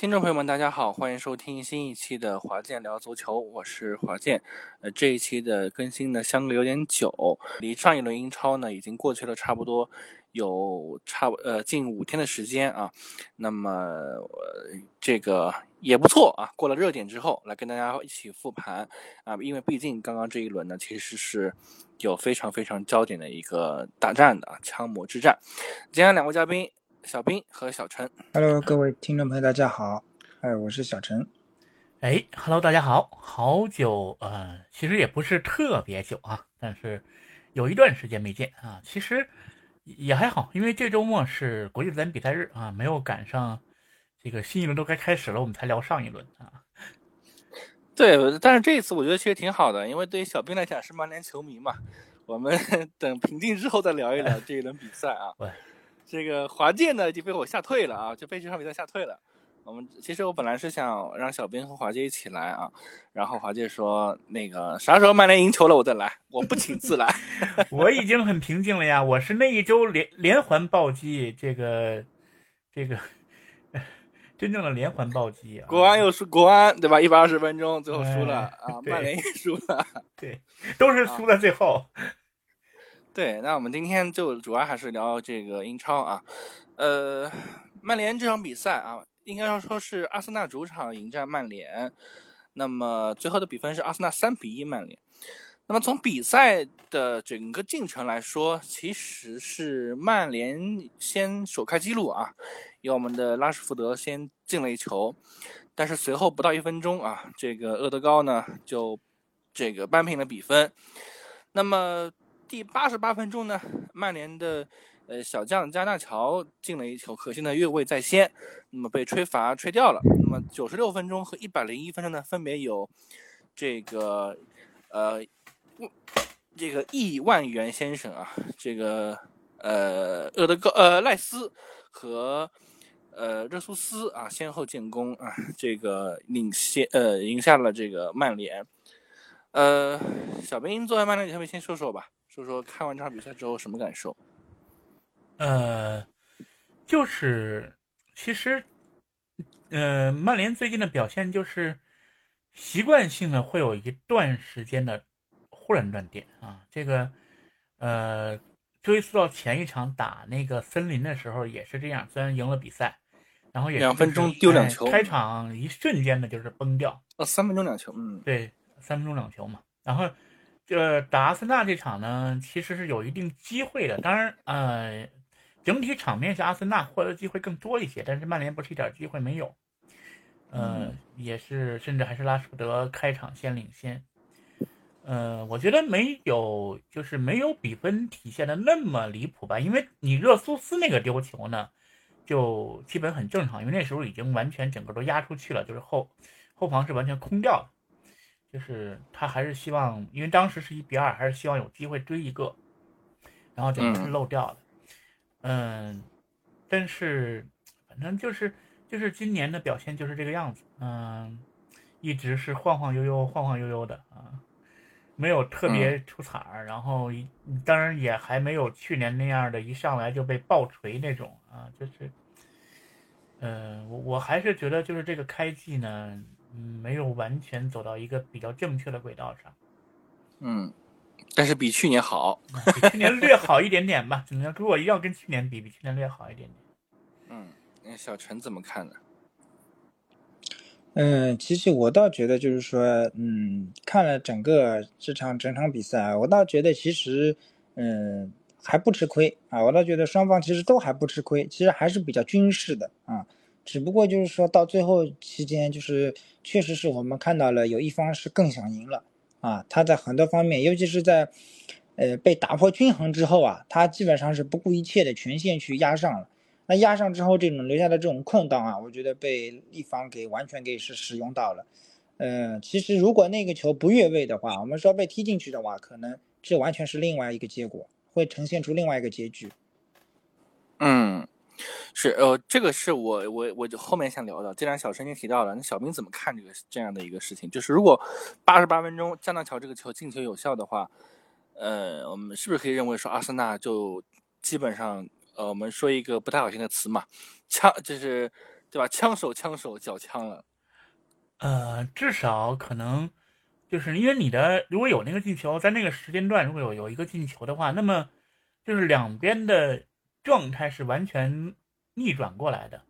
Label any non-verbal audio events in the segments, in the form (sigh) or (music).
听众朋友们，大家好，欢迎收听新一期的华健聊足球，我是华健。呃，这一期的更新呢相隔有点久，离上一轮英超呢已经过去了差不多有差不呃近五天的时间啊。那么呃这个也不错啊，过了热点之后，来跟大家一起复盘啊，因为毕竟刚刚这一轮呢其实是有非常非常焦点的一个大战的啊，枪魔之战。今天两位嘉宾。小兵和小陈，Hello，各位听众朋友，大家好，哎，我是小陈，哎，Hello，大家好，好久，呃，其实也不是特别久啊，但是有一段时间没见啊，其实也还好，因为这周末是国际足联比赛日啊，没有赶上这个新一轮都该开始了，我们才聊上一轮啊。对，但是这一次我觉得其实挺好的，因为对于小兵来讲是曼联球迷嘛，我们 (laughs) 等平静之后再聊一聊这一轮比赛啊。这个华健呢已经被我吓退了啊，就被这场比赛吓退了。我们其实我本来是想让小兵和华健一起来啊，然后华健说那个啥时候曼联赢球了我再来，我不请自来。(laughs) 我已经很平静了呀，我是那一周连连环暴击，这个这个 (laughs) 真正的连环暴击啊！国安又输，国安对吧？一百二十分钟最后输了啊，曼联也输了，对，都是输在最后。(laughs) 对，那我们今天就主要还是聊这个英超啊，呃，曼联这场比赛啊，应该要说是阿森纳主场迎战曼联，那么最后的比分是阿森纳三比一曼联。那么从比赛的整个进程来说，其实是曼联先首开纪录啊，由我们的拉什福德先进了一球，但是随后不到一分钟啊，这个厄德高呢就这个扳平了比分，那么。第八十八分钟呢，曼联的呃小将加纳乔进了一球，可惜呢越位在先，那么被吹罚吹掉了。那么九十六分钟和一百零一分钟呢，分别有这个呃这个亿万元先生啊，这个呃厄德高呃赖斯和呃热苏斯啊先后建功啊，这个领先呃赢下了这个曼联。呃，小兵坐在曼联球迷先说说吧。说说看完这场比赛之后什么感受？呃，就是其实，呃，曼联最近的表现就是习惯性的会有一段时间的忽然断电啊。这个，呃，追溯到前一场打那个森林的时候也是这样，虽然赢了比赛，然后也两分钟丢两球，开场一瞬间的就是崩掉。哦，三分钟两球，嗯，对，三分钟两球嘛，然后。这打阿森纳这场呢，其实是有一定机会的。当然，呃，整体场面是阿森纳获得机会更多一些，但是曼联不是一点机会没有。呃，也是，甚至还是拉什福德开场先领先。呃，我觉得没有，就是没有比分体现的那么离谱吧。因为你热苏斯那个丢球呢，就基本很正常，因为那时候已经完全整个都压出去了，就是后后防是完全空掉的。就是他还是希望，因为当时是一比二，还是希望有机会追一个，然后就是漏掉了。嗯，但是反正就是就是今年的表现就是这个样子，嗯，一直是晃晃悠悠、晃晃悠悠的啊，没有特别出彩儿，然后当然也还没有去年那样的一上来就被爆锤那种啊，就是，嗯，我我还是觉得就是这个开季呢。嗯，没有完全走到一个比较正确的轨道上。嗯，但是比去年好，比去年略好一点点吧。(laughs) 怎么样？如果要跟去年比，比去年略好一点点。嗯，那小陈怎么看呢？嗯，其实我倒觉得，就是说，嗯，看了整个这场整场比赛啊，我倒觉得其实，嗯，还不吃亏啊。我倒觉得双方其实都还不吃亏，其实还是比较均势的啊。只不过就是说到最后期间，就是确实是我们看到了有一方是更想赢了啊，他在很多方面，尤其是在，呃被打破均衡之后啊，他基本上是不顾一切的全线去压上了。那压上之后，这种留下的这种空档啊，我觉得被一方给完全给是使用到了。呃，其实如果那个球不越位的话，我们说被踢进去的话，可能这完全是另外一个结果，会呈现出另外一个结局。嗯。是，呃，这个是我我我就后面想聊的。既然小陈已经提到了，那小兵怎么看这个这样的一个事情？就是如果八十八分钟加纳乔这个球进球有效的话，呃，我们是不是可以认为说阿森纳就基本上，呃，我们说一个不太好听的词嘛，枪就是对吧？枪手枪手缴枪了。呃，至少可能就是因为你的如果有那个进球，在那个时间段如果有有一个进球的话，那么就是两边的状态是完全逆转过来的。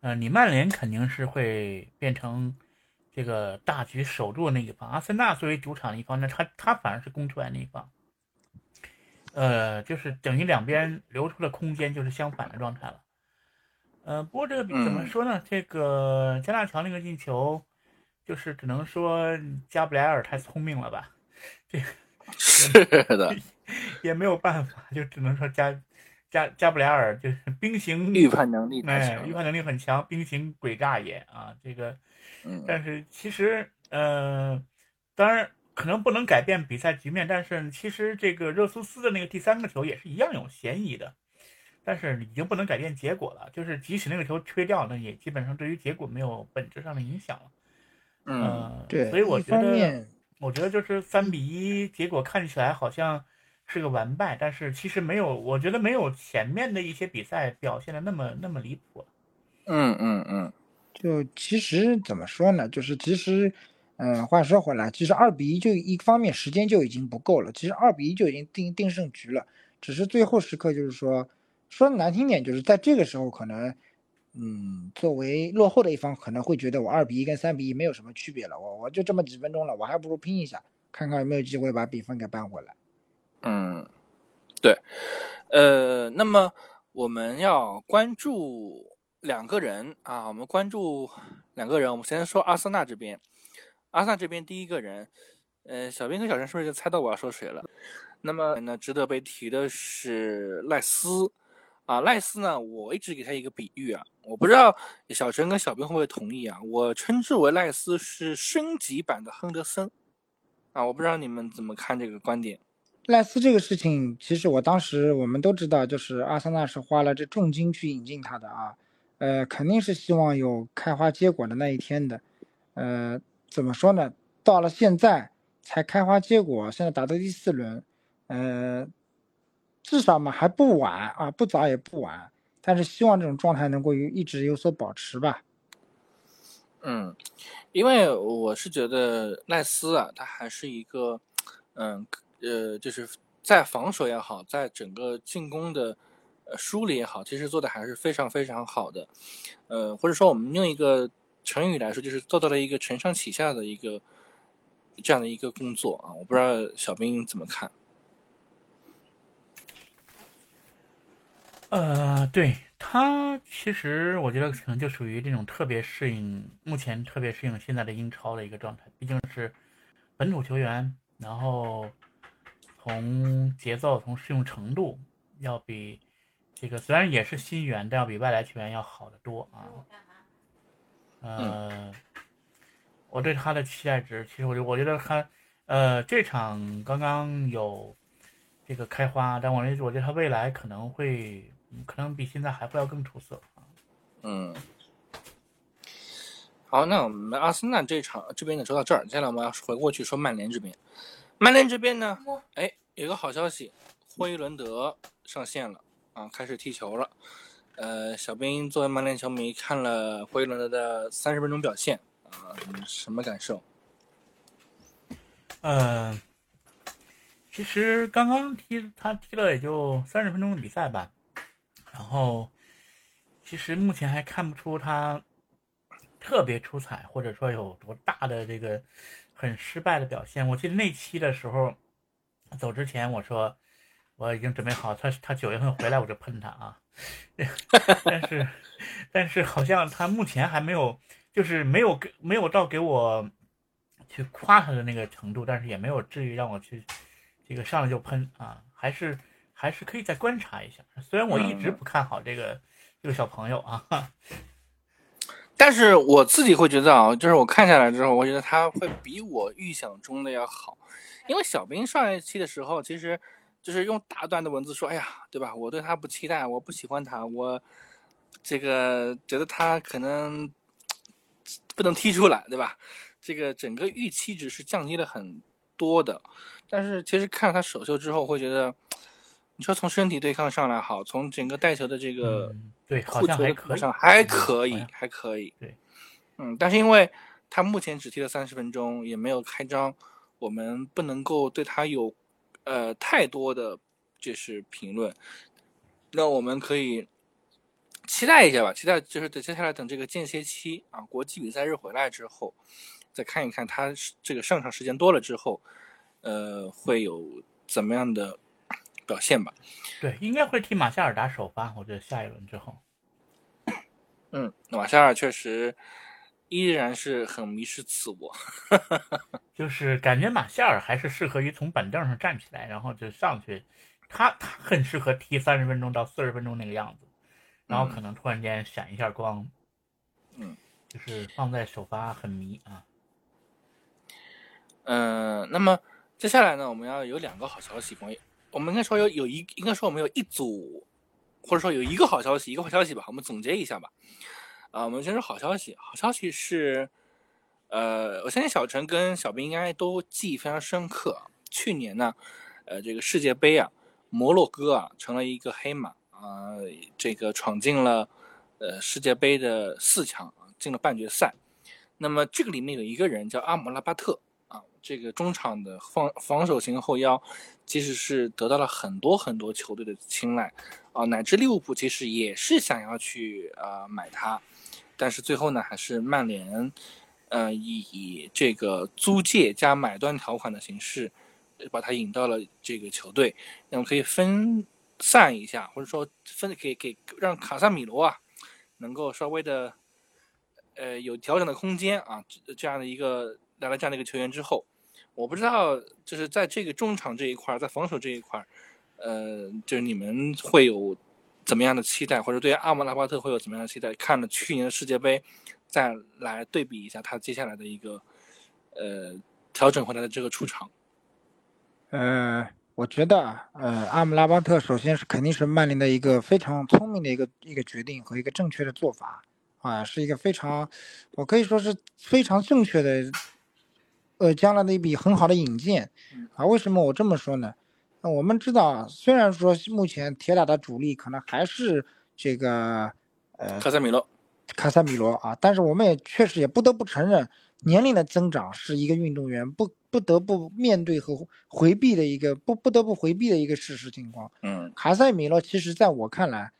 呃，你曼联肯定是会变成这个大局守住的那一方，阿森纳作为主场的一方那，他他反而是攻出来那一方。呃，就是等于两边留出的空间就是相反的状态了。呃，不过这个怎么说呢？这个加纳乔那个进球，就是只能说加布莱尔太聪明了吧？(laughs) 这是的，也没有办法，就只能说加加加布莱尔就是 (laughs) 兵行预判能力哎，预判能力很强，兵行诡诈也啊。这个，但是其实呃，当然。可能不能改变比赛局面，但是其实这个热苏斯的那个第三个球也是一样有嫌疑的，但是已经不能改变结果了。就是即使那个球吹掉，那也基本上对于结果没有本质上的影响了。嗯，对。所以我觉得，我觉得就是三比一，结果看起来好像是个完败，但是其实没有，我觉得没有前面的一些比赛表现的那么那么离谱。嗯嗯嗯，就其实怎么说呢？就是其实。嗯，话说回来，其实二比一就一方面时间就已经不够了。其实二比一就已经定定胜局了，只是最后时刻就是说，说难听点，就是在这个时候可能，嗯，作为落后的一方可能会觉得我二比一跟三比一没有什么区别了，我我就这么几分钟了，我还不如拼一下，看看有没有机会把比分给扳回来。嗯，对，呃，那么我们要关注两个人啊，我们关注两个人，我们先说阿森纳这边。阿萨这边第一个人，呃，小兵和小陈是不是就猜到我要说谁了？那么呢，值得被提的是赖斯啊，赖斯呢，我一直给他一个比喻啊，我不知道小陈跟小兵会不会同意啊？我称之为赖斯是升级版的亨德森啊，我不知道你们怎么看这个观点。赖斯这个事情，其实我当时我们都知道，就是阿森纳是花了这重金去引进他的啊，呃，肯定是希望有开花结果的那一天的，呃。怎么说呢？到了现在才开花结果，现在打到第四轮，呃，至少嘛还不晚啊，不早也不晚。但是希望这种状态能够一直有所保持吧。嗯，因为我是觉得赖斯啊，他还是一个，嗯呃，就是在防守也好，在整个进攻的呃梳理也好，其实做的还是非常非常好的。呃，或者说我们用一个。成语来说，就是做到了一个承上启下的一个这样的一个工作啊！我不知道小兵怎么看。呃，对他，其实我觉得可能就属于这种特别适应目前特别适应现在的英超的一个状态。毕竟是本土球员，然后从节奏、从适用程度，要比这个虽然也是新援，但要比外来球员要好得多啊。呃，我对他的期待值，其实我就我觉得他，呃，这场刚刚有这个开花，但我认为我觉得他未来可能会，可能比现在还会要更出色。嗯，好，那我们阿森纳这场这边呢说到这儿，接下来我们要回过去说曼联这边。曼联这边呢，哎，有个好消息，霍伊伦德上线了啊，开始踢球了。呃，小兵作为曼联球迷看了霍伊伦德的三十分钟表现啊，什么感受？嗯，其实刚刚踢他踢了也就三十分钟的比赛吧，然后其实目前还看不出他特别出彩，或者说有多大的这个很失败的表现。我记得那期的时候走之前我说我已经准备好，他他九月份回来我就喷他啊。(laughs) 但是，但是好像他目前还没有，就是没有给没有到给我去夸他的那个程度，但是也没有至于让我去这个上来就喷啊，还是还是可以再观察一下。虽然我一直不看好这个这个小朋友啊，但是我自己会觉得啊，就是我看下来之后，我觉得他会比我预想中的要好，因为小兵上一期的时候其实。就是用大段的文字说，哎呀，对吧？我对他不期待，我不喜欢他，我这个觉得他可能不能踢出来，对吧？这个整个预期值是降低了很多的。但是其实看了他首秀之后，会觉得，你说从身体对抗上来好，从整个带球的这个对，好护球的像还可以，上还嗯可以，还可以。对，嗯，但是因为他目前只踢了三十分钟，也没有开张，我们不能够对他有呃太多的就是评论。那我们可以期待一下吧，期待就是等接下来等这个间歇期啊，国际比赛日回来之后，再看一看他这个上场时间多了之后，呃，会有怎么样的表现吧。对，应该会替马夏尔打首发，我觉得下一轮之后。嗯，马夏尔确实依然是很迷失自我。(laughs) 就是感觉马夏尔还是适合于从板凳上站起来，然后就上去，他他很适合踢三十分钟到四十分钟那个样子，然后可能突然间闪一下光，嗯，就是放在首发很迷啊。嗯，那么接下来呢，我们要有两个好消息，关于我们应该说有有一，应该说我们有一组，或者说有一个好消息，一个坏消息吧，我们总结一下吧。啊，我们先说好消息，好消息是，呃，我相信小陈跟小兵应该都记忆非常深刻。去年呢，呃，这个世界杯啊，摩洛哥啊成了一个黑马啊、这个闯进了呃世界杯的四强，进了半决赛。那么这个里面有一个人叫阿姆拉巴特。啊，这个中场的防防守型后腰，其实是得到了很多很多球队的青睐，啊，乃至利物浦其实也是想要去呃买他，但是最后呢，还是曼联，呃，以这个租借加买断条款的形式，把他引到了这个球队，那么可以分散一下，或者说分给给让卡萨米罗啊，能够稍微的，呃，有调整的空间啊，这样的一个。来了这样的一个球员之后，我不知道就是在这个中场这一块，在防守这一块，呃，就是你们会有怎么样的期待，或者对阿姆拉巴特会有怎么样的期待？看了去年的世界杯，再来对比一下他接下来的一个呃调整回来的这个出场。呃，我觉得，呃，阿姆拉巴特首先是肯定是曼联的一个非常聪明的一个一个决定和一个正确的做法啊，是一个非常，我可以说是非常正确的。呃，将来的一笔很好的引荐，啊，为什么我这么说呢？那我们知道，虽然说目前铁打的主力可能还是这个呃卡塞米罗，卡塞米罗啊，但是我们也确实也不得不承认，年龄的增长是一个运动员不不得不面对和回避的一个不不得不回避的一个事实情况。嗯，卡塞米罗其实在我看来，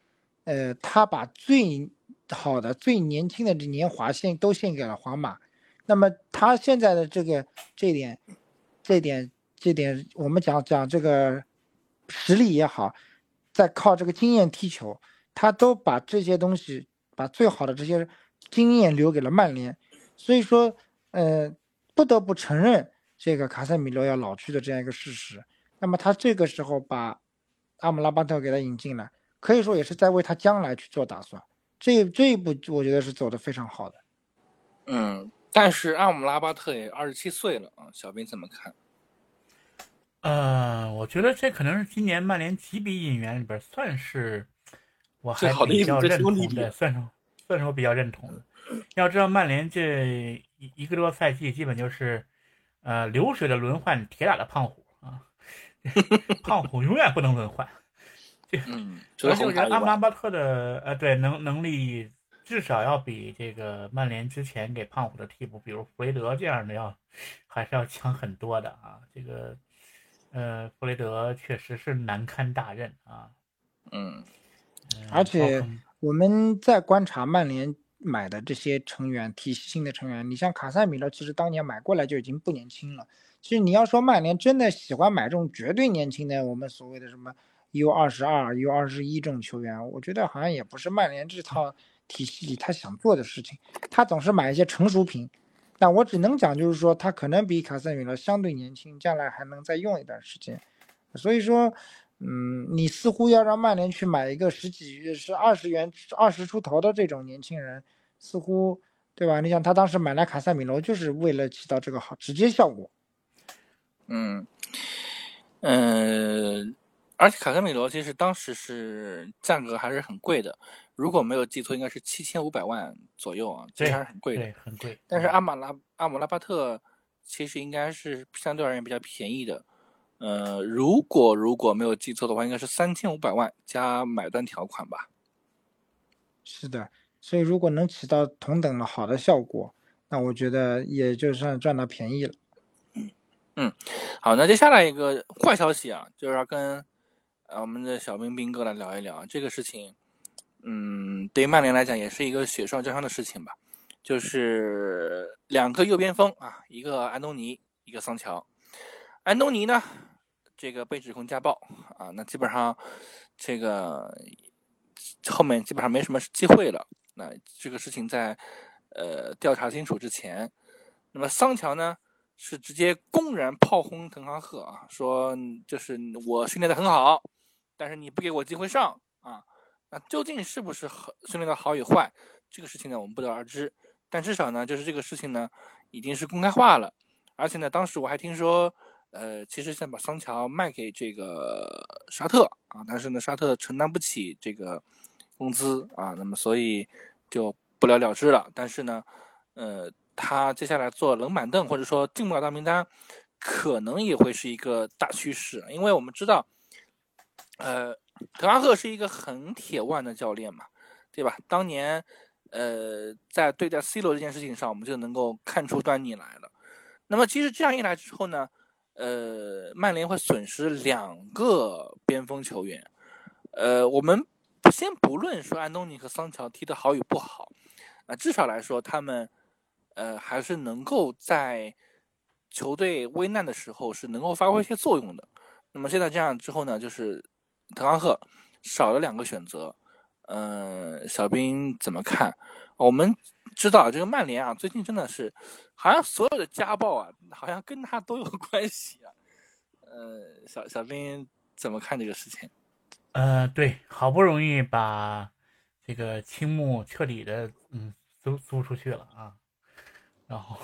呃，他把最好的、最年轻的这年华献都献给了皇马。那么他现在的这个这点，这点这点，我们讲讲这个实力也好，在靠这个经验踢球，他都把这些东西，把最好的这些经验留给了曼联。所以说，呃，不得不承认这个卡塞米罗要老去的这样一个事实。那么他这个时候把阿姆拉巴特给他引进来，可以说也是在为他将来去做打算。这这一步，我觉得是走的非常好的。嗯。但是阿姆拉巴特也二十七岁了啊，小兵怎么看？呃，我觉得这可能是今年曼联几笔引援里边算是我还好的比较认同的，算是算是我比较认同的。要知道曼联这一一个多赛季基本就是呃流水的轮换铁打的胖虎啊，(laughs) 胖虎永远不能轮换。(laughs) 嗯，而且我觉得阿姆拉巴特的呃对能能力。至少要比这个曼联之前给胖虎的替补，比如弗雷德这样的要，还是要强很多的啊。这个，呃，弗雷德确实是难堪大任啊。嗯，而且我们在观察曼联买的这些成员，体系性的成员，你像卡塞米罗，其实当年买过来就已经不年轻了。其实你要说曼联真的喜欢买这种绝对年轻的，我们所谓的什么 U 二十二、U 二十一这种球员，我觉得好像也不是曼联这套。体系里他想做的事情，他总是买一些成熟品。那我只能讲，就是说他可能比卡塞米罗相对年轻，将来还能再用一段时间。所以说，嗯，你似乎要让曼联去买一个十几、是二十元、二十出头的这种年轻人，似乎对吧？你想他当时买来卡塞米罗，就是为了起到这个好直接效果。嗯，嗯，而且卡特米罗其实当时是价格还是很贵的。如果没有记错，应该是七千五百万左右啊，其实还是很贵的，对，很贵。但是阿马拉阿姆拉巴特其实应该是相对而言比较便宜的，呃，如果如果没有记错的话，应该是三千五百万加买断条款吧。是的，所以如果能起到同等的好的效果，那我觉得也就算赚到便宜了。嗯，好，那接下来一个坏消息啊，就是要跟啊我们的小兵兵哥来聊一聊这个事情。嗯，对于曼联来讲，也是一个雪上加霜的事情吧。就是两个右边锋啊，一个安东尼，一个桑乔。安东尼呢，这个被指控家暴啊，那基本上这个后面基本上没什么机会了。那这个事情在呃调查清楚之前，那么桑乔呢是直接公然炮轰滕哈赫啊，说就是我训练的很好，但是你不给我机会上啊。那究竟是不是好训练的好与坏，这个事情呢，我们不得而知。但至少呢，就是这个事情呢，已经是公开化了。而且呢，当时我还听说，呃，其实想把桑乔卖给这个沙特啊，但是呢，沙特承担不起这个工资啊，那么所以就不了了之了。但是呢，呃，他接下来坐冷板凳或者说进不了大名单，可能也会是一个大趋势，因为我们知道，呃。滕哈赫是一个很铁腕的教练嘛，对吧？当年，呃，在对待 C 罗这件事情上，我们就能够看出端倪来了。那么，其实这样一来之后呢，呃，曼联会损失两个边锋球员。呃，我们先不论说安东尼和桑乔踢得好与不好，啊，至少来说，他们，呃，还是能够在球队危难的时候是能够发挥一些作用的。那么现在这样之后呢，就是。滕哈赫少了两个选择，嗯，小兵怎么看？我们知道这个曼联啊，最近真的是好像所有的家暴啊，好像跟他都有关系啊。呃，小小兵怎么看这个事情？呃，对，好不容易把这个青木彻底的嗯租租出去了啊，然后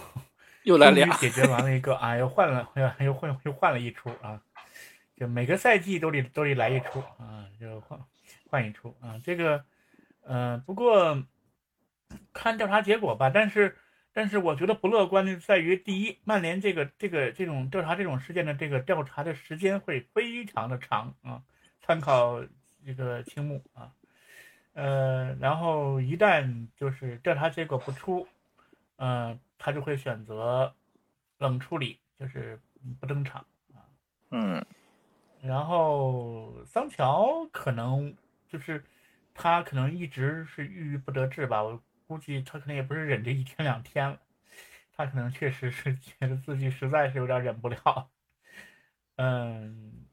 又来俩，解决完了一个啊，又换了又又换又换了一出啊。就每个赛季都得都得来一出啊，就换换一出啊。这个，呃，不过看调查结果吧。但是，但是我觉得不乐观的在于，第一，曼联这个这个这种调查这种事件的这个调查的时间会非常的长啊。参考这个青木啊，呃，然后一旦就是调查结果不出，呃，他就会选择冷处理，就是不登场啊。嗯。然后桑乔可能就是他可能一直是郁郁不得志吧，我估计他可能也不是忍这一天两天了，他可能确实是觉得自己实在是有点忍不了。嗯，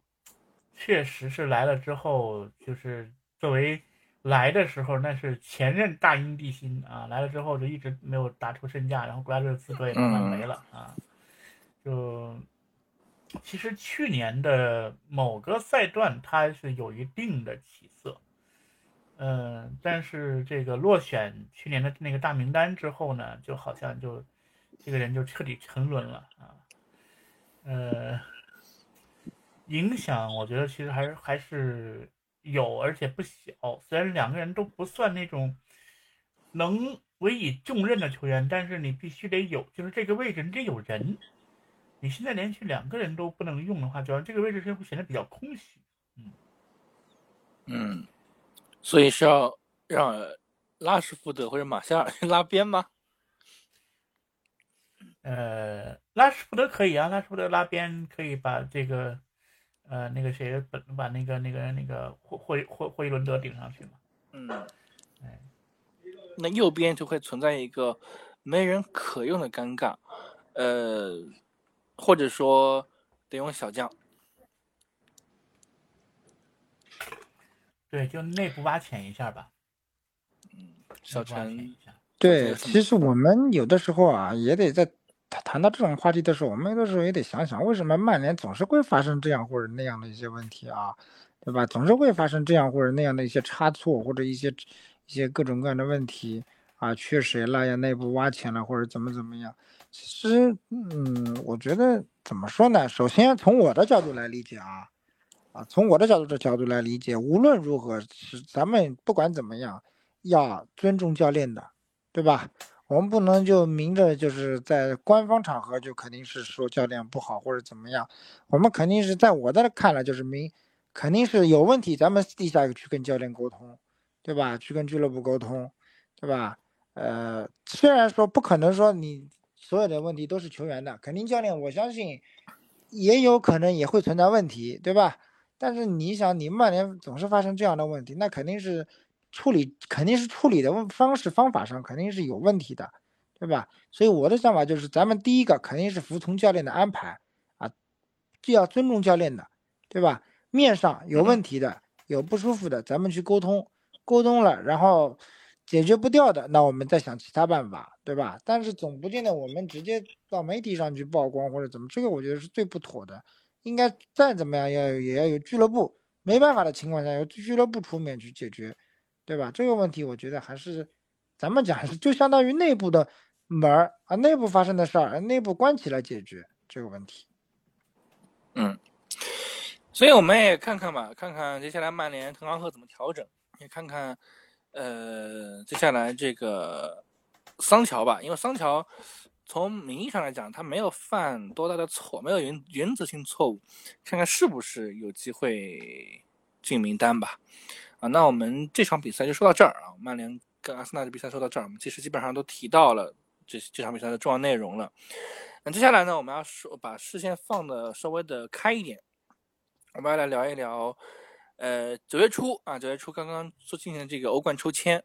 确实是来了之后，就是作为来的时候那是前任大英帝心啊，来了之后就一直没有打出身价，然后国家队资格也慢慢没了啊，就。其实去年的某个赛段，他是有一定的起色，嗯，但是这个落选去年的那个大名单之后呢，就好像就这个人就彻底沉沦了啊，呃，影响我觉得其实还是还是有，而且不小。虽然两个人都不算那种能委以重任的球员，但是你必须得有，就是这个位置你得有人。你现在连续两个人都不能用的话，主要这个位置就会显得比较空虚。嗯嗯，所以是要让拉什福德或者马夏尔去拉边吗？呃，拉什福德可以啊，拉什福德拉边可以把这个呃那个谁把把那个那个那个霍霍霍霍伊伦德顶上去嘛。嗯，哎，那右边就会存在一个没人可用的尴尬，呃。或者说得用小将，对，就内部挖潜一下吧。嗯，小陈，对，其实我们有的时候啊，也得在谈到这种话题的时候，我们有的时候也得想想，为什么曼联总是会发生这样或者那样的一些问题啊，对吧？总是会发生这样或者那样的一些差错，或者一些一些各种各样的问题啊，缺谁了呀？内部挖潜了，或者怎么怎么样？其实，嗯，我觉得怎么说呢？首先从我的角度来理解啊，啊，从我的角度的角度来理解，无论如何是咱们不管怎么样，要尊重教练的，对吧？我们不能就明着就是在官方场合就肯定是说教练不好或者怎么样，我们肯定是在我的看来就是明，肯定是有问题，咱们私底下去跟教练沟通，对吧？去跟俱乐部沟通，对吧？呃，虽然说不可能说你所有的问题都是球员的，肯定教练我相信也有可能也会存在问题，对吧？但是你想，你曼联总是发生这样的问题，那肯定是。处理肯定是处理的方式方法上肯定是有问题的，对吧？所以我的想法就是，咱们第一个肯定是服从教练的安排啊，就要尊重教练的，对吧？面上有问题的、有不舒服的，咱们去沟通，沟通了，然后解决不掉的，那我们再想其他办法，对吧？但是总不见得我们直接到媒体上去曝光或者怎么，这个我觉得是最不妥的。应该再怎么样要也要有俱乐部，没办法的情况下由俱乐部出面去解决。对吧？这个问题我觉得还是，咱们讲是就相当于内部的门儿啊，内部发生的事儿，内部关起来解决这个问题。嗯，所以我们也看看吧，看看接下来曼联滕哈赫怎么调整，也看看呃接下来这个桑乔吧，因为桑乔从名义上来讲他没有犯多大的错，没有原原则性错误，看看是不是有机会进名单吧。啊，那我们这场比赛就说到这儿啊。曼联跟阿森纳的比赛说到这儿，我们其实基本上都提到了这这场比赛的重要内容了。那接下来呢，我们要说把视线放的稍微的开一点，我们要来聊一聊，呃，九月初啊，九月初刚刚做进行这个欧冠抽签，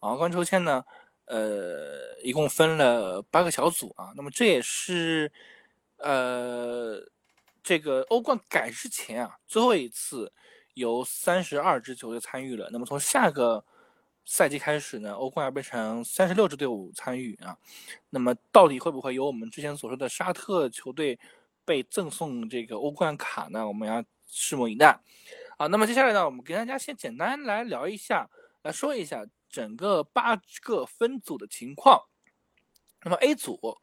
啊，欧冠抽签呢，呃，一共分了八个小组啊。那么这也是呃这个欧冠改之前啊最后一次。由三十二支球队参与了，那么从下个赛季开始呢，欧冠要变成三十六支队伍参与啊。那么到底会不会有我们之前所说的沙特球队被赠送这个欧冠卡呢？我们要拭目以待。好，那么接下来呢，我们跟大家先简单来聊一下，来说一下整个八个分组的情况。那么 A 组，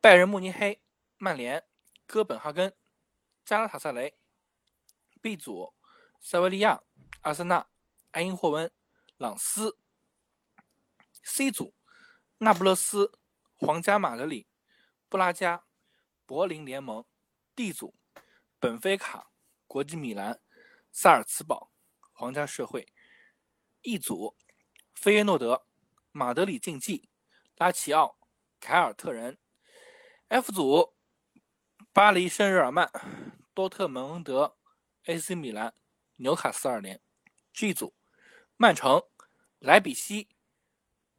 拜仁慕尼黑、曼联、哥本哈根、加拉塔萨雷。B 组。塞维利亚、阿森纳、埃因霍温、朗斯。C 组：那不勒斯、皇家马德里、布拉加、柏林联盟。D 组：本菲卡、国际米兰、萨尔茨堡、皇家社会。E 组：费耶诺德、马德里竞技、拉齐奥、凯尔特人。F 组：巴黎圣日耳曼、多特蒙德、AC 米兰。纽卡斯尔联，G 组，曼城、莱比锡、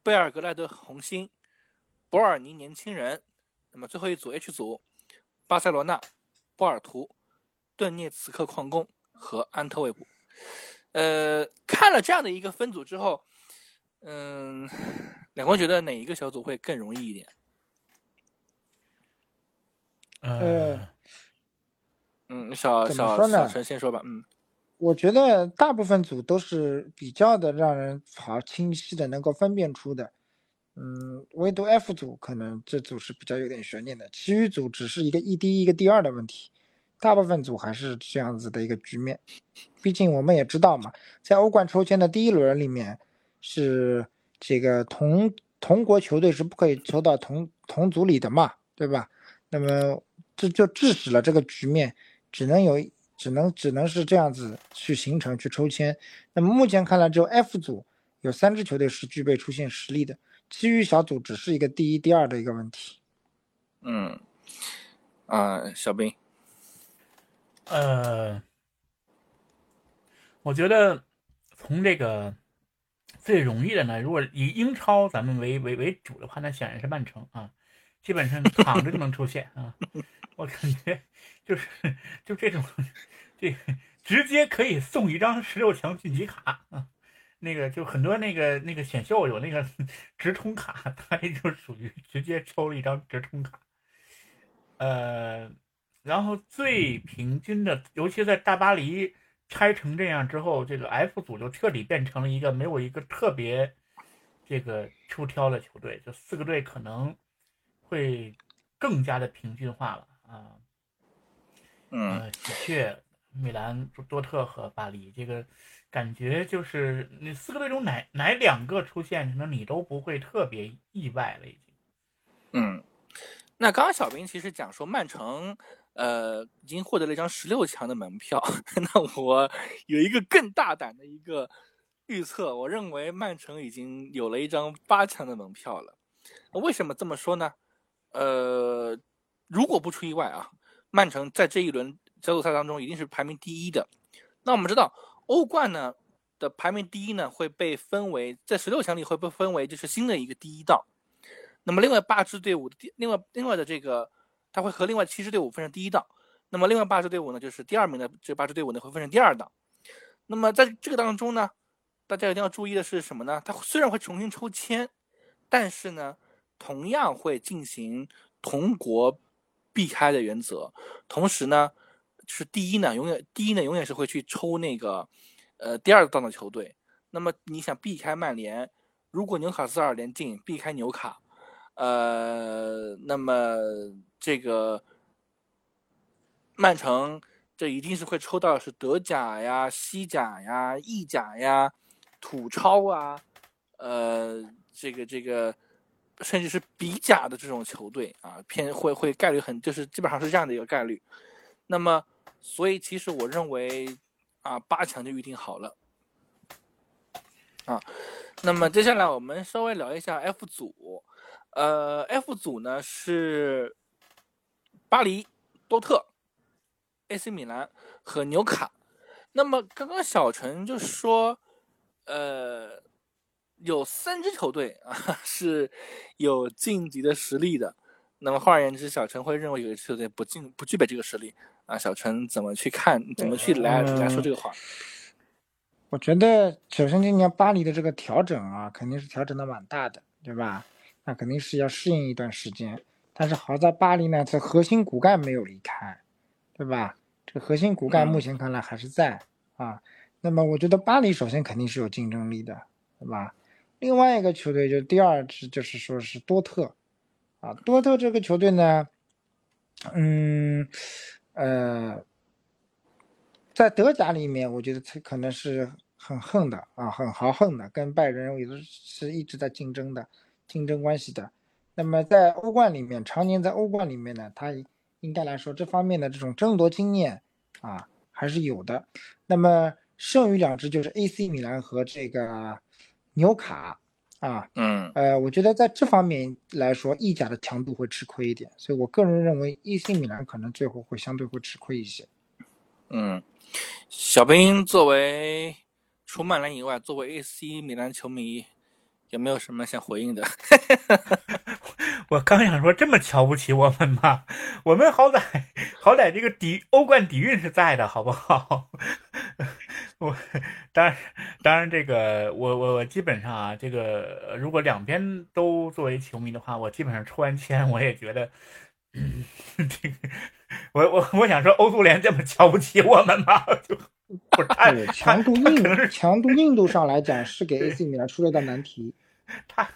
贝尔格莱德红星、博尔尼年轻人。那么最后一组 H 组，巴塞罗那、波尔图、顿涅茨克矿工和安特卫普。呃，看了这样的一个分组之后，嗯，两位觉得哪一个小组会更容易一点？呃，嗯，小小小陈先说吧，嗯。我觉得大部分组都是比较的让人好清晰的能够分辨出的，嗯，唯独 F 组可能这组是比较有点悬念的，其余组只是一个一第一个第二的问题，大部分组还是这样子的一个局面。毕竟我们也知道嘛，在欧冠抽签的第一轮里面，是这个同同国球队是不可以抽到同同组里的嘛，对吧？那么这就致使了这个局面只能有。只能只能是这样子去形成去抽签，那么目前看来，只有 F 组有三支球队是具备出线实力的，其余小组只是一个第一、第二的一个问题。嗯，啊，小兵，呃，我觉得从这个最容易的呢，如果以英超咱们为为为主的话，那显然是曼城啊，基本上 (laughs) 躺着就能出线啊，我感觉。就是就这种，这直接可以送一张十六强晋级卡啊！那个就很多那个那个选秀有那个 (laughs) 直通卡，他这就属于直接抽了一张直通卡。呃，然后最平均的，尤其在大巴黎拆成这样之后，这个 F 组就彻底变成了一个没有一个特别这个出挑的球队，就四个队可能会更加的平均化了啊。嗯，的确，米兰、多特和巴黎，这个感觉就是那四个队中哪哪两个出现，可能你都不会特别意外了，已经。嗯，那刚刚小兵其实讲说曼城，呃，已经获得了一张十六强的门票。(laughs) 那我有一个更大胆的一个预测，我认为曼城已经有了一张八强的门票了。为什么这么说呢？呃，如果不出意外啊，曼城在这一轮小组赛当中一定是排名第一的。那我们知道，欧冠呢的排名第一呢会被分为在十六强里会被分为就是新的一个第一档。那么另外八支队伍的第另外另外的这个，他会和另外七支队伍分成第一档。那么另外八支队伍呢，就是第二名的这八支队伍呢会分成第二档。那么在这个当中呢，大家一定要注意的是什么呢？它虽然会重新抽签，但是呢，同样会进行同国避开的原则。同时呢，是第一呢，永远第一呢永远是会去抽那个呃第二档的球队。那么你想避开曼联，如果纽卡斯尔连进，避开纽卡。呃，那么这个曼城这一定是会抽到是德甲呀、西甲呀、意甲呀、土超啊，呃，这个这个甚至是比甲的这种球队啊，偏会会概率很就是基本上是这样的一个概率。那么，所以其实我认为啊，八强就预定好了啊。那么接下来我们稍微聊一下 F 组。呃，F 组呢是巴黎、多特、AC 米兰和纽卡。那么刚刚小陈就说，呃，有三支球队啊 (laughs) 是有晋级的实力的。那么换而言之，小陈会认为有个球队不进不具备这个实力啊。小陈怎么去看？怎么去来来说这个话？我觉得首先今年巴黎的这个调整啊，肯定是调整的蛮大的，对吧？那肯定是要适应一段时间，但是好在巴黎呢，这核心骨干没有离开，对吧？这核心骨干目前看来还是在啊。那么我觉得巴黎首先肯定是有竞争力的，对吧？另外一个球队就第二支就是说是多特，啊，多特这个球队呢，嗯，呃，在德甲里面，我觉得他可能是很横的啊，很豪横的，跟拜仁也是是一直在竞争的。竞争关系的，那么在欧冠里面，常年在欧冠里面呢，他应该来说这方面的这种争夺经验啊还是有的。那么剩余两支就是 AC 米兰和这个纽卡啊，嗯，呃，我觉得在这方面来说，意甲的强度会吃亏一点，所以我个人认为 AC 米兰可能最后会相对会吃亏一些。嗯，小兵作为除曼联以外，作为 AC 米兰球迷。有没有什么想回应的？(laughs) 我刚想说，这么瞧不起我们吗？我们好歹好歹这个底欧冠底蕴是在的，好不好？(laughs) 我当然当然这个我我我基本上啊，这个如果两边都作为球迷的话，我基本上抽完签，我也觉得，嗯，(laughs) 这个我我我想说，欧足联这么瞧不起我们吗？就不是强度硬强度硬度上来讲，是给 AC 米兰出了道难题。(laughs) 他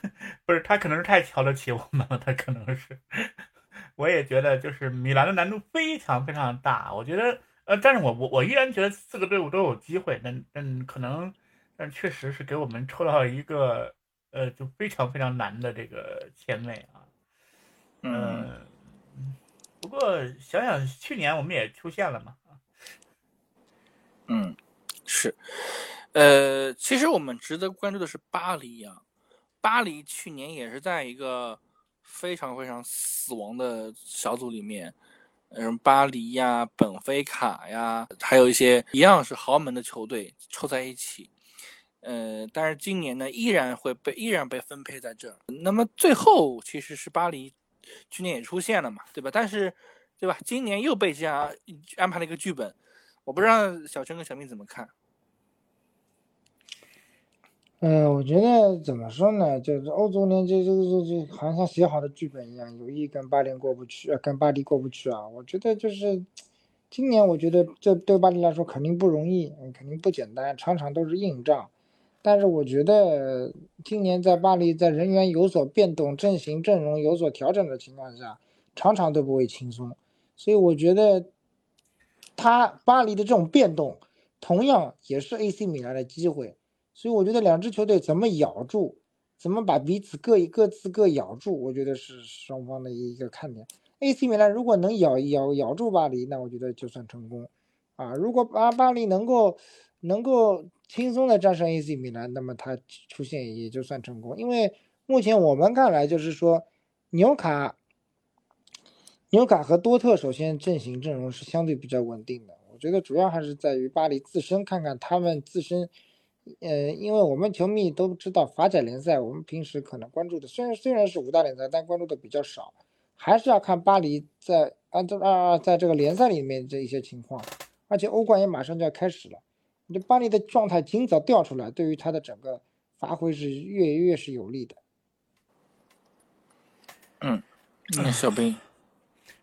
不是他可能是太瞧得起我们了，他可能是。(laughs) 我也觉得就是米兰的难度非常非常大。我觉得呃，但是我我我依然觉得四个队伍都有机会。但但可能但确实是给我们抽到一个呃就非常非常难的这个签位啊。嗯。不过想想去年我们也出现了嘛。嗯，是，呃，其实我们值得关注的是巴黎啊，巴黎去年也是在一个非常非常死亡的小组里面，嗯，巴黎呀、本菲卡呀，还有一些一样是豪门的球队凑在一起，呃，但是今年呢，依然会被依然被分配在这儿。那么最后其实是巴黎去年也出现了嘛，对吧？但是，对吧？今年又被这样安排了一个剧本。我不知道小陈和小明怎么看。嗯，我觉得怎么说呢？就是欧足联这这这这，好像写好的剧本一样，有意跟巴黎过不去，呃，跟巴黎过不去啊。我觉得就是今年，我觉得这对巴黎来说肯定不容易，肯定不简单，场场都是硬仗。但是我觉得今年在巴黎，在人员有所变动、阵型阵容有所调整的情况下，场场都不会轻松。所以我觉得。他巴黎的这种变动，同样也是 AC 米兰的机会。所以我觉得两支球队怎么咬住，怎么把彼此各各自各咬住，我觉得是双方的一个看点。AC 米兰如果能咬咬咬住巴黎，那我觉得就算成功。啊，如果巴巴黎能够能够轻松的战胜 AC 米兰，那么他出现也就算成功。因为目前我们看来，就是说纽卡。纽卡和多特首先阵型阵容是相对比较稳定的，我觉得主要还是在于巴黎自身，看看他们自身，呃，因为我们球迷都知道法甲联赛，我们平时可能关注的虽然虽然是五大联赛，但关注的比较少，还是要看巴黎在啊这啊在这个联赛里面这一些情况，而且欧冠也马上就要开始了，你这巴黎的状态尽早调出来，对于他的整个发挥是越越是有利的。嗯，那小兵。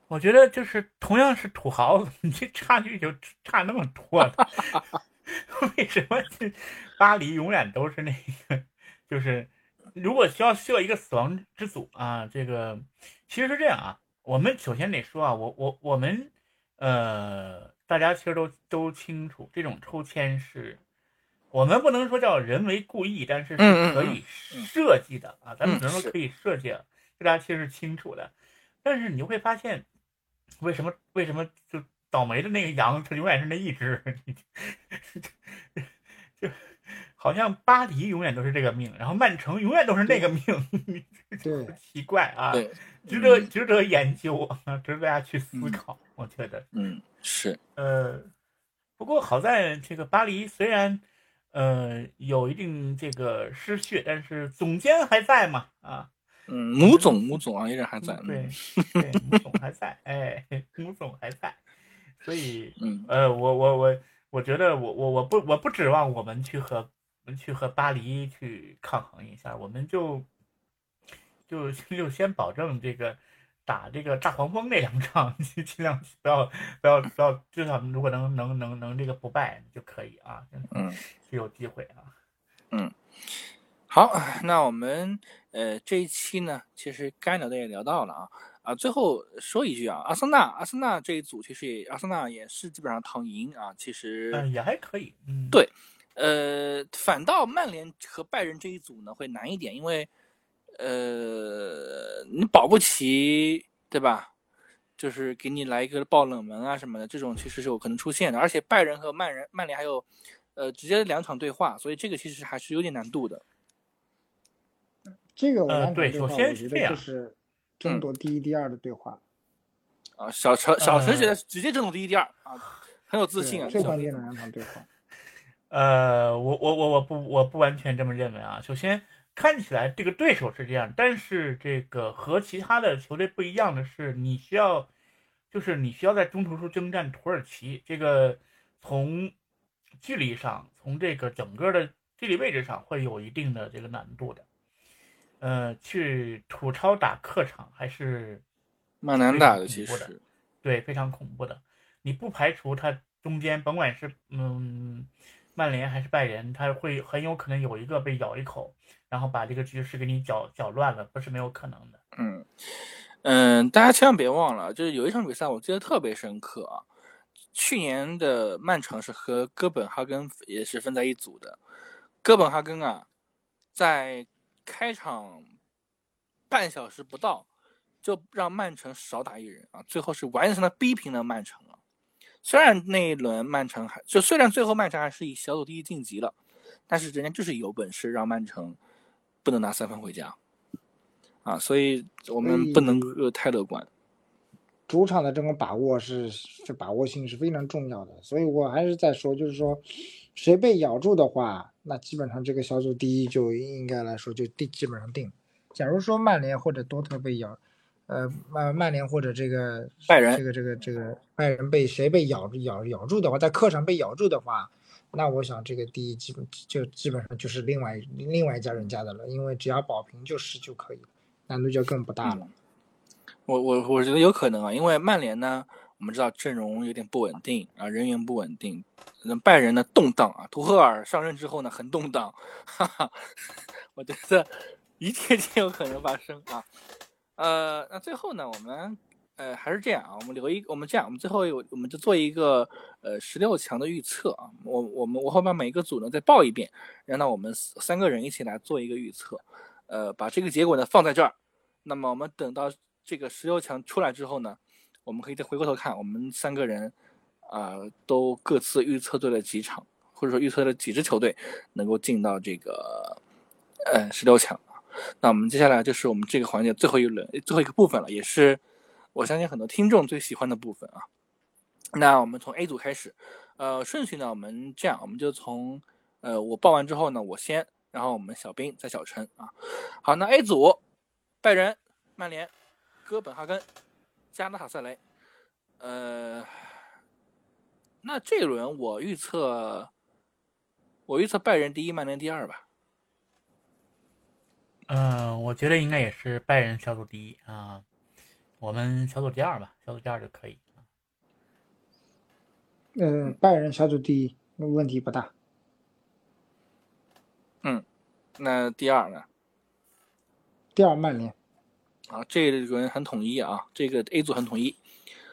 我觉得就是同样是土豪，你这差距就差那么多了。(laughs) 为什么巴黎永远都是那个？就是如果需要设一个死亡之组啊，这个其实是这样啊。我们首先得说啊，我我我们呃，大家其实都都清楚，这种抽签是我们不能说叫人为故意，但是是可以设计的啊。咱们只能说可以设计，这大家其实是清楚的。但是你会发现。为什么？为什么就倒霉的那个羊，它永远是那一只？(laughs) 就好像巴黎永远都是这个命，然后曼城永远都是那个命，(laughs) 对，奇怪啊，值得值得研究，值得大家去思考。我觉得，嗯，是，呃，不过好在这个巴黎虽然呃有一定这个失血，但是总监还在嘛，啊。嗯，母总母总啊，依然还在。对，对，母总还在，哎，母总还在。所以，嗯，呃，我我我我觉得，我我我不我不指望我们去和去和巴黎去抗衡一下，我们就就就先保证这个打这个大黄蜂那两场，尽量不要不要不要，至少如果能能能能这个不败就可以啊。嗯，是有机会啊。嗯，好，那我们。呃，这一期呢，其实该聊的也聊到了啊啊，最后说一句啊，阿森纳，阿森纳这一组其实也，阿森纳也是基本上躺赢啊，其实也还可以，嗯，对，呃，反倒曼联和拜仁这一组呢会难一点，因为呃，你保不齐对吧？就是给你来一个爆冷门啊什么的，这种其实是有可能出现的，而且拜仁和曼人曼联还有呃直接两场对话，所以这个其实还是有点难度的。这个我对，首先是这样，就是争夺第一、第二的对话。啊，小陈小陈觉得直接争夺第一、第二啊，很有自信啊。最关键的两场对话。(laughs) 呃，我我我我不我不完全这么认为啊。首先看起来这个对手是这样，但是这个和其他的球队不一样的是，你需要就是你需要在中途处征战土耳其，这个从距离上，从这个整个的地理位置上会有一定的这个难度的。呃，去土超打客场还是蛮难打的，其实，对，非常恐怖的。你不排除他中间，甭管是嗯曼联还是拜仁，他会很有可能有一个被咬一口，然后把这个局势给你搅搅乱了，不是没有可能的。嗯嗯，大家千万别忘了，就是有一场比赛我记得特别深刻啊，去年的曼城是和哥本哈根也是分在一组的，哥本哈根啊，在。开场半小时不到，就让曼城少打一人啊！最后是完全的逼平了曼城啊。虽然那一轮曼城还就虽然最后曼城还是以小组第一晋级了，但是人家就是有本事让曼城不能拿三分回家啊！所以我们不能太乐观。主场的这种把握是是把握性是非常重要的，所以我还是在说，就是说谁被咬住的话。那基本上这个小组第一就应该来说就定基本上定。假如说曼联或者多特被咬，呃曼曼联或者这个拜仁这个这个这个拜仁被谁被咬咬咬住的话，在客场被咬住的话，那我想这个第一基本就基本上就是另外另外一家人家的了，因为只要保平就是就可以，难度就更不大了。我我我觉得有可能啊，因为曼联呢。我们知道阵容有点不稳定啊，人员不稳定，那拜仁呢动荡啊，图赫尔上任之后呢很动荡，哈哈，我觉得一切皆有可能发生啊。呃，那最后呢，我们呃，还是这样啊，我们留一，我们这样，我们最后有，我们就做一个呃十六强的预测啊。我我们我会把每一个组呢再报一遍，让到我们三个人一起来做一个预测，呃，把这个结果呢放在这儿。那么我们等到这个十六强出来之后呢，我们可以再回过头看，我们三个人啊都各自预测对了几场，或者说预测了几支球队能够进到这个呃十六强。那我们接下来就是我们这个环节最后一轮最后一个部分了，也是。我相信很多听众最喜欢的部分啊，那我们从 A 组开始，呃，顺序呢，我们这样，我们就从，呃，我报完之后呢，我先，然后我们小兵再小陈啊。好，那 A 组，拜仁、曼联、哥本哈根、加纳塔塞雷，呃，那这一轮我预测，我预测拜仁第一，曼联第二吧。嗯，我觉得应该也是拜仁小组第一啊。我们小组第二吧，小组第二就可以。嗯，拜仁小组第一，问题不大。嗯，那第二呢？第二曼联。啊，这一轮很统一啊，这个 A 组很统一。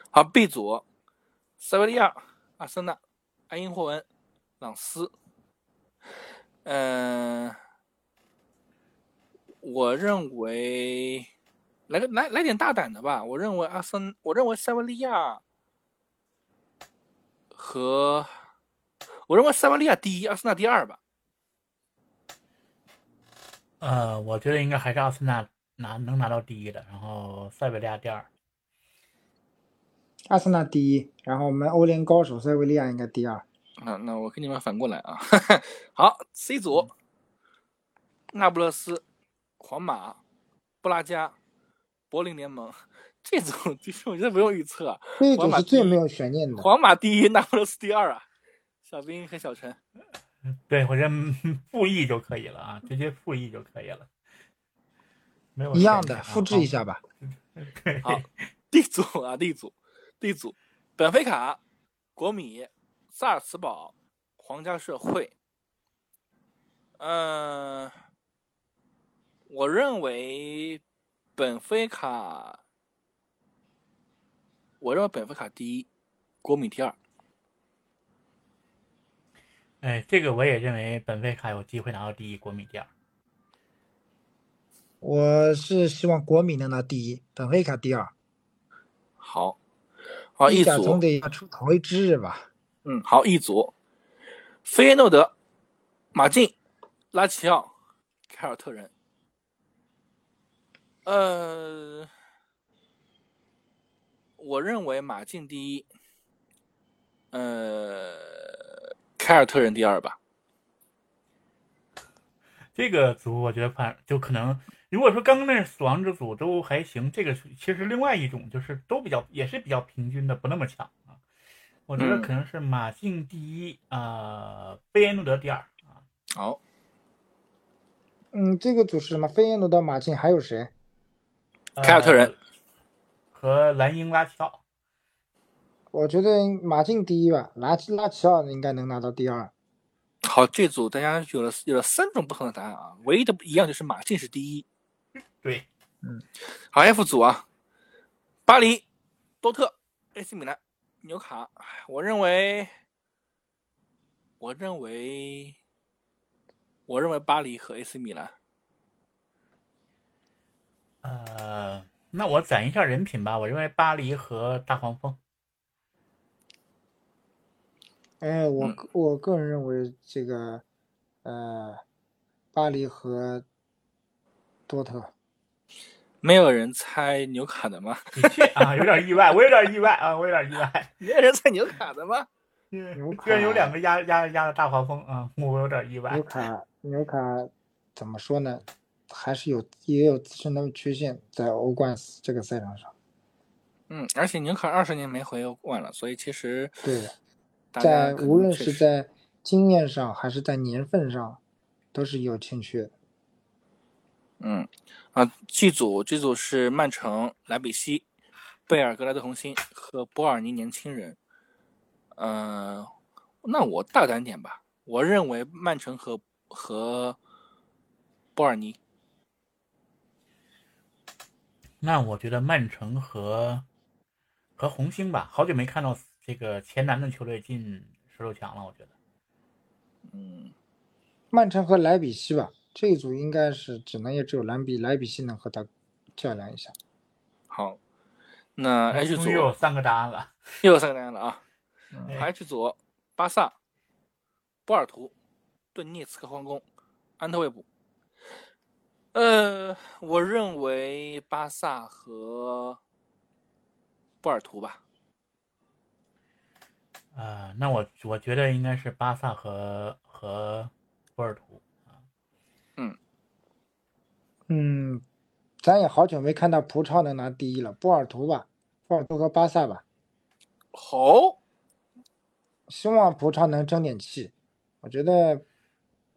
好，B 组，塞维利亚、阿森纳、埃因霍温、朗斯。嗯，我认为。来个来来点大胆的吧！我认为阿森，我认为塞维利亚和我认为塞维利亚第一，阿森纳第二吧。呃，我觉得应该还是阿森纳拿能拿到第一的，然后塞维利亚第二。阿森纳第一，然后我们欧联高手塞维利亚应该第二。那那我跟你们反过来啊！(laughs) 好，C 组，那不勒斯、皇马、布拉加。柏林联盟这组其实我觉得不用预测，这组是最没有悬念的。皇马第一，那不勒斯第二啊！小兵和小陈，对我觉得 (laughs) 复议就可以了啊，直接复议就可以了，一样的，复制一下吧。好，D 组啊，D 组，D 组，本菲卡、国米、萨尔茨堡、皇家社会。嗯，我认为。本菲卡，我认为本菲卡第一，国米第二。哎，这个我也认为本菲卡有机会拿到第一，国米第二。我是希望国米能拿第一，本菲卡第二。好，好一组总得出头一支吧？嗯，好一组，菲耶诺德、马竞、拉齐奥、凯尔特人。呃，我认为马竞第一，呃，凯尔特人第二吧。这个组我觉得反就可能，如果说刚刚那死亡之组都还行，这个其实另外一种就是都比较也是比较平均的，不那么强啊。我觉得可能是马竞第一啊，贝耶诺德第二啊。好，嗯，这个组是什么？费耶诺德、马竞还有谁？凯尔特人和蓝鹰拉齐奥，我觉得马竞第一吧，拉拉齐奥应该能拿到第二。好，这组大家有了有了三种不同的答案啊，唯一的不一样就是马竞是第一。对，嗯，好 F 组啊，巴黎、多特、AC 米兰、纽卡，我认为，我认为，我认为巴黎和 AC 米兰。呃，那我攒一下人品吧。我认为巴黎和大黄蜂。哎，我我个人认为这个，呃，巴黎和多特。没有人猜纽卡的吗？(laughs) 啊，有点意外，我有点意外啊，我有点意外。(laughs) 没有人猜纽卡的吗？纽卡居然有两个压压压的大黄蜂啊，我有点意外。纽卡纽卡怎么说呢？还是有也有自身的缺陷在欧冠这个赛场上。嗯，而且纽卡二十年没回欧冠了，所以其实对，在无论是在经验上还是在年份上，都是有欠缺的。嗯，啊剧组剧组是曼城、莱比锡、贝尔格莱德红星和波尔尼年轻人。嗯，那我大胆点吧，我认为曼城和和波尔尼。那我觉得曼城和和红星吧，好久没看到这个前南的球队进十六强了，我觉得。嗯，曼城和莱比锡吧，这一组应该是只能也只有莱比莱比锡能和他较量一下。好，那 H 组又有三个答案了。(laughs) 又有三个答案了啊。H 组，巴萨、波尔图、顿涅茨克皇宫、安特卫普。呃，我认为巴萨和波尔图吧。呃，那我我觉得应该是巴萨和和波尔图。嗯，咱也好久没看到葡超能拿第一了，波尔图吧，波尔图和巴萨吧，好，希望葡超能争点气。我觉得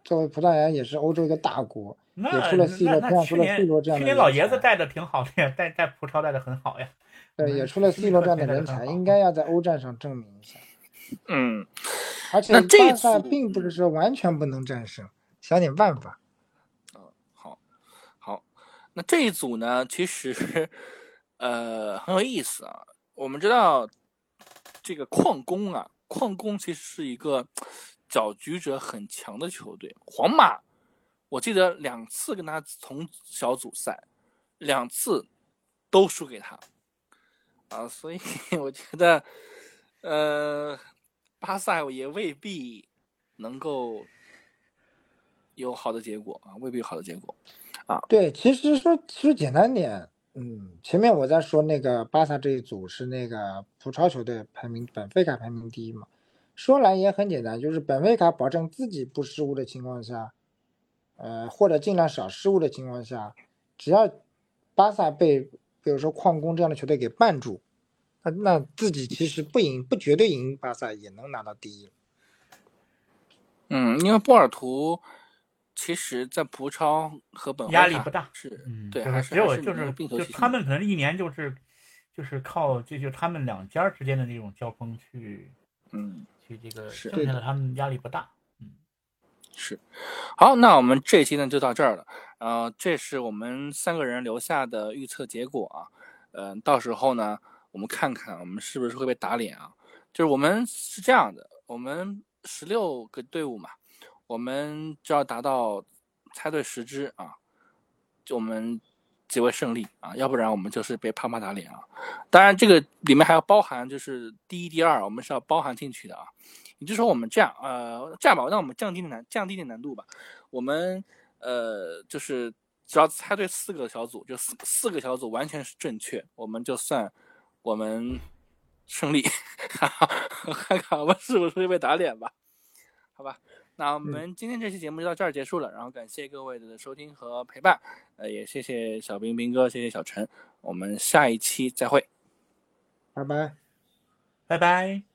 作为葡萄牙也是欧洲一个大国，也出了 C 罗，培养出了 C 罗这样的去年老爷子带的挺好的呀，带带葡超带的很好呀。对，嗯也出了 C 罗这样的人 (laughs) 才，应该要在欧战上证明一下。嗯，而且巴萨并不是说完全不能战胜，想点办法。那这一组呢，其实呃很有意思啊。我们知道这个矿工啊，矿工其实是一个搅局者很强的球队。皇马，我记得两次跟他从小组赛，两次都输给他啊，所以 (laughs) 我觉得呃，巴萨也未必能够有好的结果啊，未必有好的结果。对，其实说其实简单点，嗯，前面我在说那个巴萨这一组是那个葡超球队排名本菲卡排名第一嘛，说来也很简单，就是本菲卡保证自己不失误的情况下，呃，或者尽量少失误的情况下，只要巴萨被比如说矿工这样的球队给绊住，那那自己其实不赢不绝对赢巴萨也能拿到第一。嗯，因为波尔图其实在葡超和本压力不大是，嗯，对，还是只有就是就他们可能一年就是就是靠这就他们两家之间的这种交锋去嗯去这个是剩下的他们压力不大。是。好，那我们这期呢就到这儿了。呃，这是我们三个人留下的预测结果啊。呃，到时候呢，我们看看我们是不是会被打脸啊？就是我们是这样的，我们十六个队伍嘛，我们只要达到猜对十只啊，就我们即为胜利啊，要不然我们就是被啪啪打脸啊。当然，这个里面还要包含就是第一、第二，我们是要包含进去的啊。也就是说，我们这样，呃，这样吧，那我们降低点难，降低点难度吧。我们呃，就是只要猜对四个小组，就四四个小组完全是正确，我们就算我们胜利。(laughs) 看看我们是不是会被打脸吧？好吧，那我们今天这期节目就到这儿结束了，然后感谢各位的收听和陪伴，呃，也谢谢小兵兵哥，谢谢小陈，我们下一期再会。拜拜。拜拜。